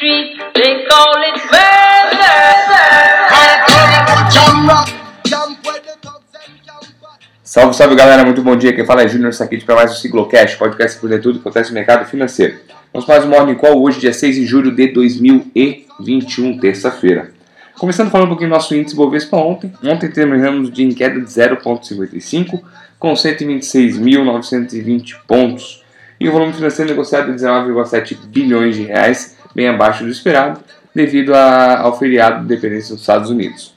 street, they call it Salve, salve galera, muito bom dia. Quem fala é Júnior Saquete para mais um Siglocast, podcast por tudo que acontece no mercado financeiro. Vamos mais um Morning Call hoje, dia 6 de julho de 2021, terça-feira. Começando falando um pouquinho do nosso índice Bovespa ontem. Ontem terminamos de em queda de 0,55 com 126.920 pontos. E o volume financeiro negociado de 19,7 bilhões de reais, bem abaixo do esperado, devido a, ao feriado de dependência dos Estados Unidos.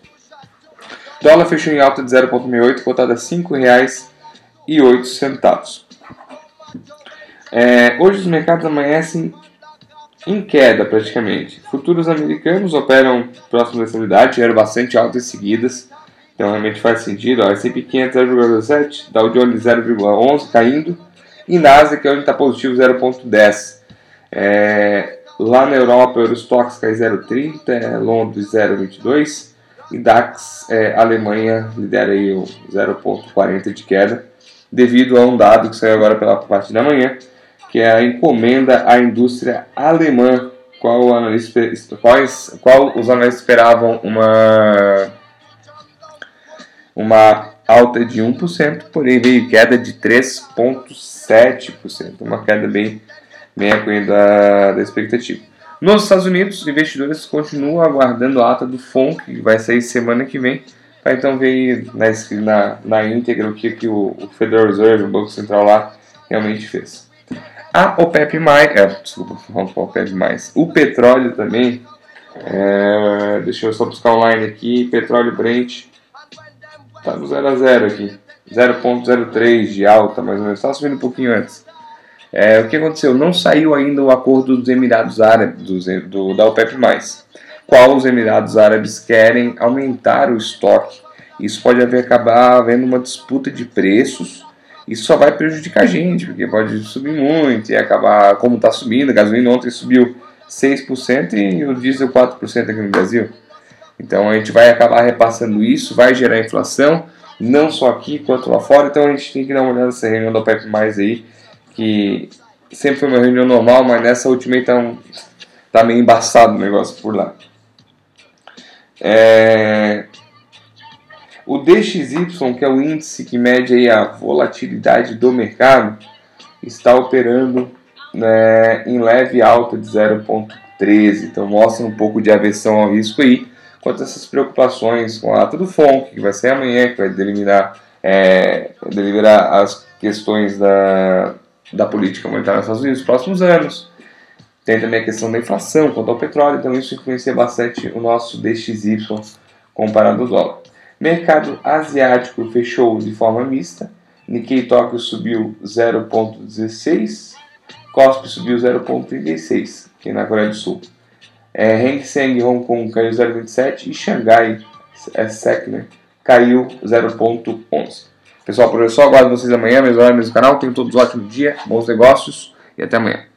O dólar fechou em alta de 0,68, cotada a R$ 5,08. É, hoje os mercados amanhecem em queda praticamente. Futuros americanos operam próximo da estabilidade, tiveram bastante altas seguidas, então realmente faz sentido. Ó, S&P 500 0,7, Dow Jones 0,11 caindo e Nasdaq onde está positivo 0,10. É, lá na Europa, Eurostox cai 0,30, é, Londres 0,22 e DAX é, Alemanha lidera aí o 0,40 de queda devido a um dado que saiu agora pela parte da manhã que é a encomenda à indústria alemã, qual, analista, quais, qual os analistas esperavam uma, uma alta de 1%, porém veio queda de 3,7%, uma queda bem, bem aquém da, da expectativa. Nos Estados Unidos, os investidores continuam aguardando a ata do FONC, que vai sair semana que vem, para então ver na, na, íntegra o que, que o, o Federal Reserve, o Banco Central lá, realmente fez. A OPEP+, é, desculpa, vamos para OPEP+, o petróleo também, é, deixa eu só buscar online aqui, petróleo Brent, tá no 0 a 0 aqui, 0.03 de alta, mais ou menos, estava subindo um pouquinho antes. É, o que aconteceu? Não saiu ainda o acordo dos Emirados Árabes, do, da OPEP+, qual os Emirados Árabes querem aumentar o estoque. Isso pode haver, acabar havendo uma disputa de preços, isso só vai prejudicar a gente, porque pode subir muito e acabar, como está subindo, a gasolina ontem subiu 6% e o diesel 4% aqui no Brasil. Então a gente vai acabar repassando isso, vai gerar inflação, não só aqui quanto lá fora, então a gente tem que dar uma olhada nessa reunião da OPEP+, mais aí, que sempre foi uma reunião normal, mas nessa última então tá meio embaçado o negócio por lá. É, o DXY, que é o índice que mede aí a volatilidade do mercado, está operando né, em leve alta de 0,13. Então mostra um pouco de aversão ao risco aí, quanto essas preocupações com a ata do FONC, que vai ser amanhã, que vai deliminar, é, deliberar as questões da, da política monetária nos Estados Unidos nos próximos anos. Tem também a questão da inflação quanto ao petróleo, então isso influencia bastante o nosso DXY comparado ao dólar. Mercado asiático fechou de forma mista. Nikkei Tóquio subiu 0,16, Kospi subiu 0,36, aqui na Coreia do Sul. É, Hang Hong Kong caiu 0,27 e Xangai é, SEC né, caiu 0,11. Pessoal, por hoje só aguardo vocês amanhã, mesmo horário, mesmo canal. Tenham todos um ótimo dia, bons negócios e até amanhã.